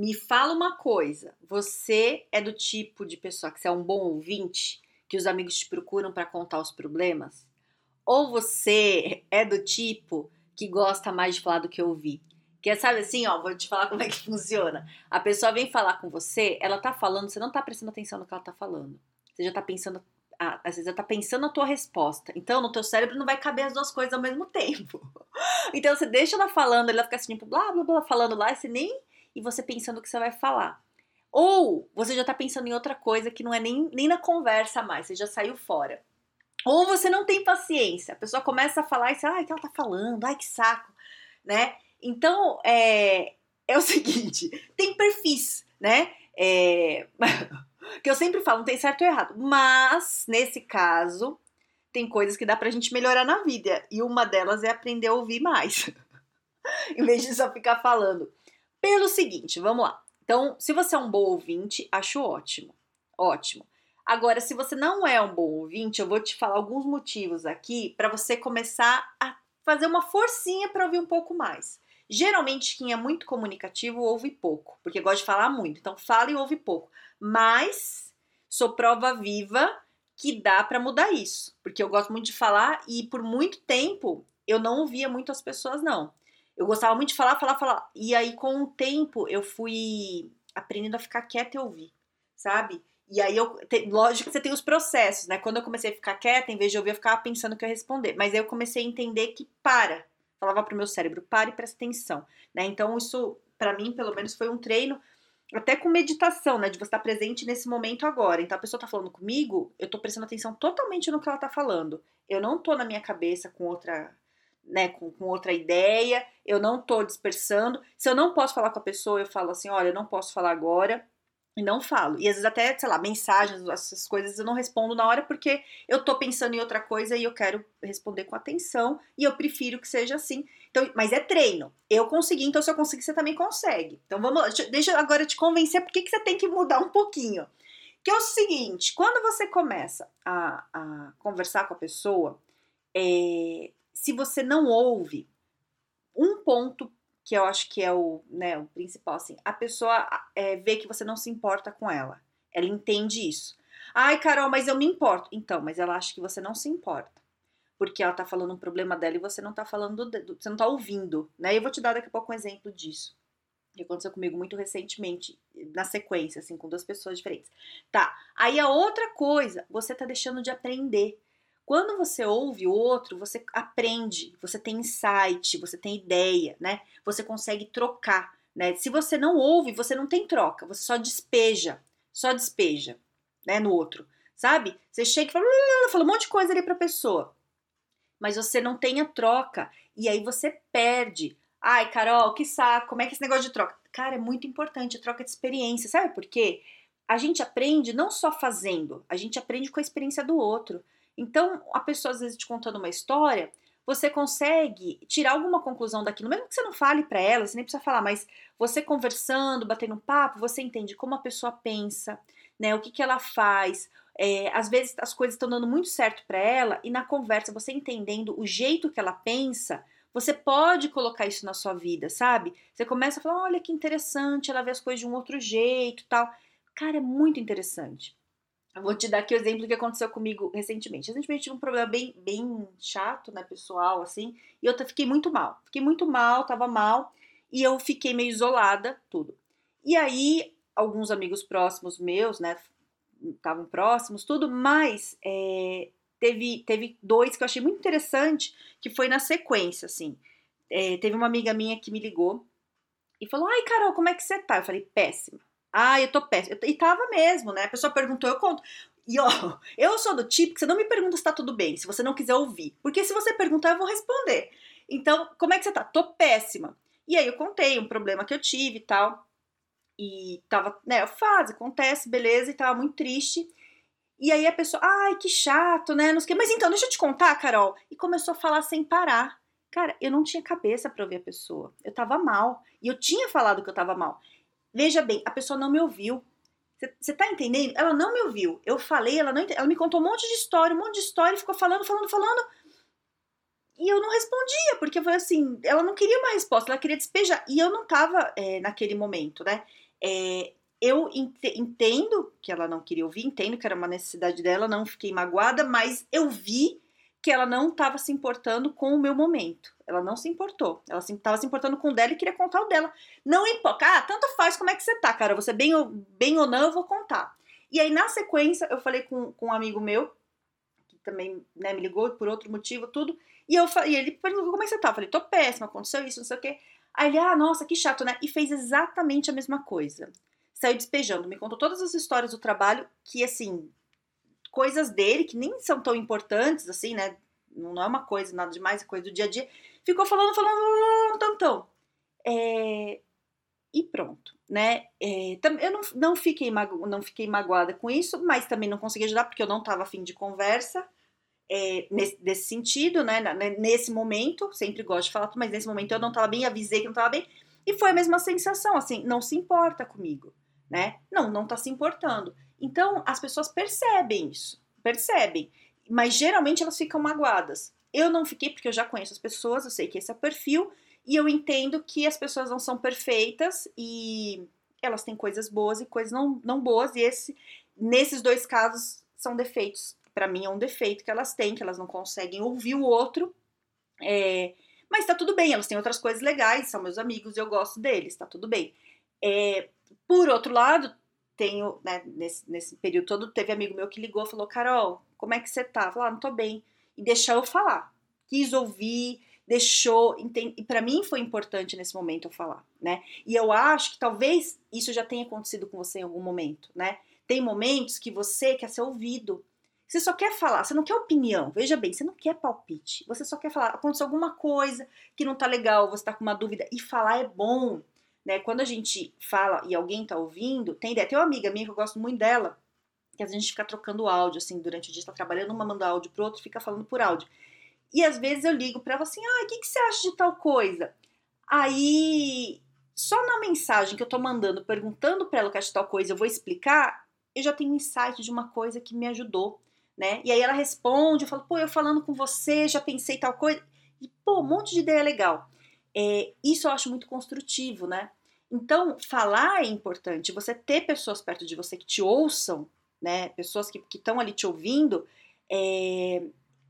me fala uma coisa, você é do tipo de pessoa que você é um bom ouvinte, que os amigos te procuram para contar os problemas? Ou você é do tipo que gosta mais de falar do que ouvir? Que sabe assim, ó, vou te falar como é que funciona. A pessoa vem falar com você, ela tá falando, você não tá prestando atenção no que ela tá falando. Você já tá pensando, às vezes já tá pensando na tua resposta. Então, no teu cérebro não vai caber as duas coisas ao mesmo tempo. Então, você deixa ela falando, ela fica assim, tipo, blá, blá, blá, falando lá, e você nem e você pensando o que você vai falar. Ou você já tá pensando em outra coisa que não é nem, nem na conversa mais, você já saiu fora. Ou você não tem paciência, a pessoa começa a falar e você, ai, o que ela tá falando? Ai, que saco, né? Então, é, é o seguinte, tem perfis, né? É, que eu sempre falo, não tem certo ou errado. Mas, nesse caso, tem coisas que dá pra gente melhorar na vida. E uma delas é aprender a ouvir mais. em vez de só ficar falando. Pelo seguinte, vamos lá. Então, se você é um bom ouvinte, acho ótimo. Ótimo. Agora, se você não é um bom ouvinte, eu vou te falar alguns motivos aqui para você começar a fazer uma forcinha para ouvir um pouco mais. Geralmente, quem é muito comunicativo ouve pouco, porque gosta de falar muito. Então, fala e ouve pouco. Mas sou prova viva que dá para mudar isso, porque eu gosto muito de falar e por muito tempo eu não ouvia muito as pessoas, não eu gostava muito de falar, falar, falar. E aí, com o tempo, eu fui aprendendo a ficar quieta e ouvir, sabe? E aí, eu, te, lógico que você tem os processos, né? Quando eu comecei a ficar quieta, em vez de ouvir, eu ficava pensando que eu ia responder. Mas aí eu comecei a entender que para. Falava pro meu cérebro, para e presta atenção, né? Então, isso, para mim, pelo menos, foi um treino até com meditação, né? De você estar presente nesse momento agora. Então a pessoa tá falando comigo, eu tô prestando atenção totalmente no que ela tá falando. Eu não tô na minha cabeça com outra né, com, com, outra ideia, eu não tô dispersando. Se eu não posso falar com a pessoa, eu falo assim: olha, eu não posso falar agora. E não falo. E às vezes até, sei lá, mensagens, essas coisas eu não respondo na hora porque eu tô pensando em outra coisa e eu quero responder com atenção e eu prefiro que seja assim. Então, mas é treino. Eu consegui, então se eu conseguir, você também consegue. Então vamos, deixa eu agora te convencer por que você tem que mudar um pouquinho. Que é o seguinte, quando você começa a, a conversar com a pessoa, é, se você não ouve, um ponto que eu acho que é o, né, o principal, assim, a pessoa é, vê que você não se importa com ela. Ela entende isso. Ai, Carol, mas eu me importo. Então, mas ela acha que você não se importa. Porque ela tá falando um problema dela e você não tá falando, do, você não tá ouvindo, né? Eu vou te dar daqui a pouco um exemplo disso. Que aconteceu comigo muito recentemente, na sequência, assim, com duas pessoas diferentes. Tá. Aí a outra coisa, você tá deixando de aprender. Quando você ouve o outro, você aprende, você tem insight, você tem ideia, né? Você consegue trocar, né? Se você não ouve, você não tem troca, você só despeja, só despeja, né, no outro, sabe? Você chega e fala, fala um monte de coisa ali pra pessoa, mas você não tem a troca, e aí você perde. Ai, Carol, que saco, como é que é esse negócio de troca? Cara, é muito importante a troca de experiência, sabe por quê? A gente aprende não só fazendo, a gente aprende com a experiência do outro. Então, a pessoa às vezes te contando uma história, você consegue tirar alguma conclusão daquilo, mesmo que você não fale para ela, você nem precisa falar, mas você conversando, batendo um papo, você entende como a pessoa pensa, né? O que, que ela faz. É, às vezes as coisas estão dando muito certo para ela e na conversa, você entendendo o jeito que ela pensa, você pode colocar isso na sua vida, sabe? Você começa a falar, olha que interessante, ela vê as coisas de um outro jeito, tal. Cara, é muito interessante. Eu vou te dar aqui o exemplo que aconteceu comigo recentemente. Recentemente tive um problema bem, bem chato, né, pessoal, assim, e eu fiquei muito mal. Fiquei muito mal, tava mal, e eu fiquei meio isolada, tudo. E aí, alguns amigos próximos meus, né, estavam próximos, tudo, mas é, teve, teve dois que eu achei muito interessante, que foi na sequência, assim. É, teve uma amiga minha que me ligou e falou: Ai, Carol, como é que você tá? Eu falei: Péssima. Ah, eu tô péssima. E tava mesmo, né? A pessoa perguntou, eu conto. E ó, eu sou do tipo que você não me pergunta se tá tudo bem, se você não quiser ouvir. Porque se você perguntar, eu vou responder. Então, como é que você tá? Tô péssima. E aí eu contei um problema que eu tive e tal. e tava, né, fase, acontece, beleza, e tava muito triste. E aí a pessoa, ai, que chato, né? Não sei, mas então, deixa eu te contar, Carol. E começou a falar sem parar. Cara, eu não tinha cabeça para ouvir a pessoa. Eu tava mal. E eu tinha falado que eu tava mal. Veja bem, a pessoa não me ouviu. Você tá entendendo? Ela não me ouviu. Eu falei, ela não Ela me contou um monte de história, um monte de história, ficou falando, falando, falando. E eu não respondia, porque foi assim, ela não queria uma resposta, ela queria despejar. E eu não tava é, naquele momento, né? É, eu ent entendo que ela não queria ouvir, entendo que era uma necessidade dela, não fiquei magoada, mas eu vi que ela não estava se importando com o meu momento. Ela não se importou. Ela estava se, se, importando com o dela e queria contar o dela. Não importa. Ah, tanto faz como é que você tá, cara. Você bem ou, bem ou não, eu vou contar. E aí, na sequência, eu falei com, com um amigo meu, que também né, me ligou por outro motivo, tudo. E, eu, e ele perguntou como é que você tá. Eu falei, tô péssima, aconteceu isso, não sei o quê. Aí ele, ah, nossa, que chato, né? E fez exatamente a mesma coisa. Saiu despejando, me contou todas as histórias do trabalho que, assim, coisas dele que nem são tão importantes, assim, né? Não é uma coisa, nada demais, é coisa do dia a dia. Ficou falando, falando, tantão. É... E pronto, né? É... Eu não, não, fiquei mago... não fiquei magoada com isso, mas também não consegui ajudar porque eu não estava afim de conversa. É, nesse, nesse, sentido, né? Nesse momento, sempre gosto de falar, mas nesse momento eu não estava bem, avisei que não estava bem, e foi a mesma sensação, assim, não se importa comigo, né? Não, não tá se importando. Então, as pessoas percebem isso, percebem, mas geralmente elas ficam magoadas. Eu não fiquei porque eu já conheço as pessoas, eu sei que esse é o perfil, e eu entendo que as pessoas não são perfeitas e elas têm coisas boas e coisas não, não boas, e esse, nesses dois casos são defeitos. Para mim é um defeito que elas têm, que elas não conseguem ouvir o outro. É, mas tá tudo bem, elas têm outras coisas legais, são meus amigos, eu gosto deles, tá tudo bem. É, por outro lado, tenho, né, nesse, nesse período todo, teve amigo meu que ligou falou: Carol, como é que você tá? Falou, ah, não tô bem. E deixou eu falar. Quis ouvir, deixou. E para mim foi importante nesse momento eu falar, né? E eu acho que talvez isso já tenha acontecido com você em algum momento, né? Tem momentos que você quer ser ouvido. Você só quer falar, você não quer opinião. Veja bem, você não quer palpite. Você só quer falar. Aconteceu alguma coisa que não tá legal, você tá com uma dúvida. E falar é bom né? Quando a gente fala e alguém tá ouvindo, tem ideia. Tem uma amiga minha que eu gosto muito dela, que a gente fica trocando áudio, assim, durante o dia, está trabalhando, uma manda áudio pro outro, fica falando por áudio. E às vezes eu ligo para ela assim, ah, o que, que você acha de tal coisa? Aí, só na mensagem que eu tô mandando, perguntando para ela o que acha de tal coisa, eu vou explicar, eu já tenho um insight de uma coisa que me ajudou, né? E aí ela responde, eu falo, pô, eu falando com você, já pensei tal coisa. E, pô, um monte de ideia legal. É, isso eu acho muito construtivo, né? Então, falar é importante. Você ter pessoas perto de você que te ouçam, né? Pessoas que estão ali te ouvindo. É...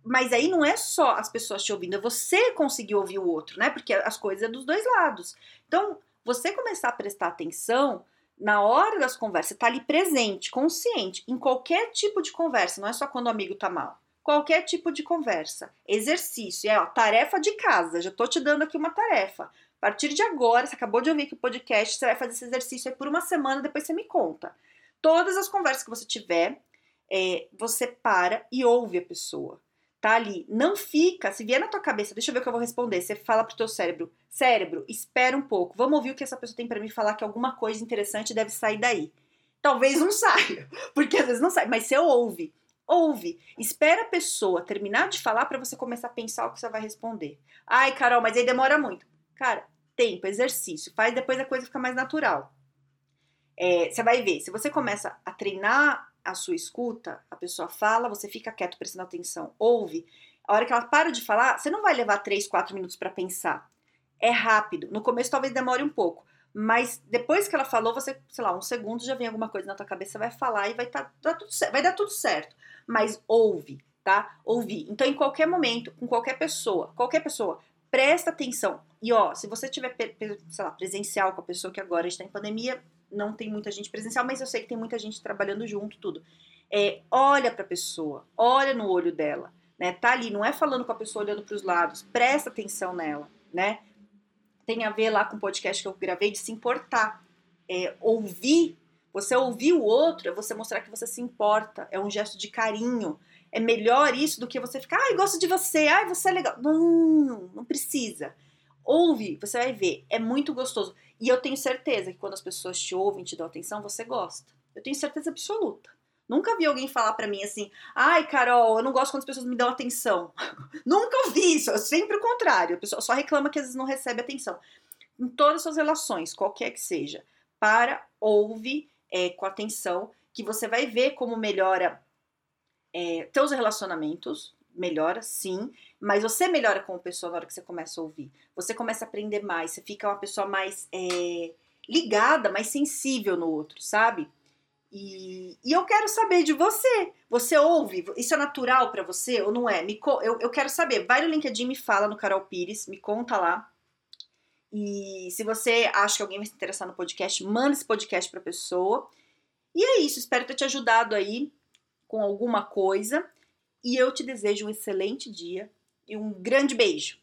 Mas aí não é só as pessoas te ouvindo, é você conseguir ouvir o outro, né? Porque as coisas é dos dois lados. Então, você começar a prestar atenção na hora das conversas, tá ali presente, consciente, em qualquer tipo de conversa, não é só quando o amigo tá mal qualquer tipo de conversa. Exercício, é ó, tarefa de casa, já tô te dando aqui uma tarefa. A partir de agora, você acabou de ouvir aqui o podcast, você vai fazer esse exercício aí por uma semana, depois você me conta. Todas as conversas que você tiver, é, você para e ouve a pessoa. Tá ali, não fica, se vier na tua cabeça, deixa eu ver o que eu vou responder. Você fala pro teu cérebro, cérebro, espera um pouco, vamos ouvir o que essa pessoa tem para me falar, que alguma coisa interessante deve sair daí. Talvez não saia, porque às vezes não sai, mas você ouve ouve, espera a pessoa terminar de falar para você começar a pensar o que você vai responder. Ai, Carol, mas aí demora muito. Cara, tempo, exercício, faz depois a coisa fica mais natural. É, você vai ver, se você começa a treinar a sua escuta, a pessoa fala, você fica quieto prestando atenção, ouve. A hora que ela para de falar, você não vai levar 3, 4 minutos para pensar. É rápido. No começo talvez demore um pouco. Mas depois que ela falou, você, sei lá, um segundo já vem alguma coisa na tua cabeça, vai falar e vai, tá, tá tudo vai dar tudo certo. Mas ouve, tá? Ouvir. Então, em qualquer momento, com qualquer pessoa, qualquer pessoa, presta atenção. E ó, se você tiver, sei lá, presencial com a pessoa que agora está em pandemia, não tem muita gente presencial, mas eu sei que tem muita gente trabalhando junto, tudo. É, olha para a pessoa, olha no olho dela, né? Tá ali, não é falando com a pessoa olhando para os lados, presta atenção nela, né? tem a ver lá com o podcast que eu gravei de se importar. É, ouvir, você ouvir o outro é você mostrar que você se importa, é um gesto de carinho. É melhor isso do que você ficar, ai, gosto de você, ai, você é legal. Não, não precisa. Ouve, você vai ver, é muito gostoso. E eu tenho certeza que quando as pessoas te ouvem, te dão atenção, você gosta. Eu tenho certeza absoluta. Nunca vi alguém falar para mim assim, ai, Carol, eu não gosto quando as pessoas me dão atenção. Nunca ouvi isso, é sempre o contrário. A pessoa só reclama que às vezes não recebe atenção. Em todas as suas relações, qualquer que seja, para, ouve é, com atenção, que você vai ver como melhora é, teus relacionamentos, melhora sim, mas você melhora como pessoa na hora que você começa a ouvir. Você começa a aprender mais, você fica uma pessoa mais é, ligada, mais sensível no outro, sabe? E, e, eu quero saber de você. Você ouve? Isso é natural para você ou não é? Me, eu, eu quero saber. Vai no LinkedIn, me fala no Carol Pires, me conta lá. E se você acha que alguém vai se interessar no podcast, manda esse podcast pra pessoa. E é isso. Espero ter te ajudado aí com alguma coisa. E eu te desejo um excelente dia e um grande beijo.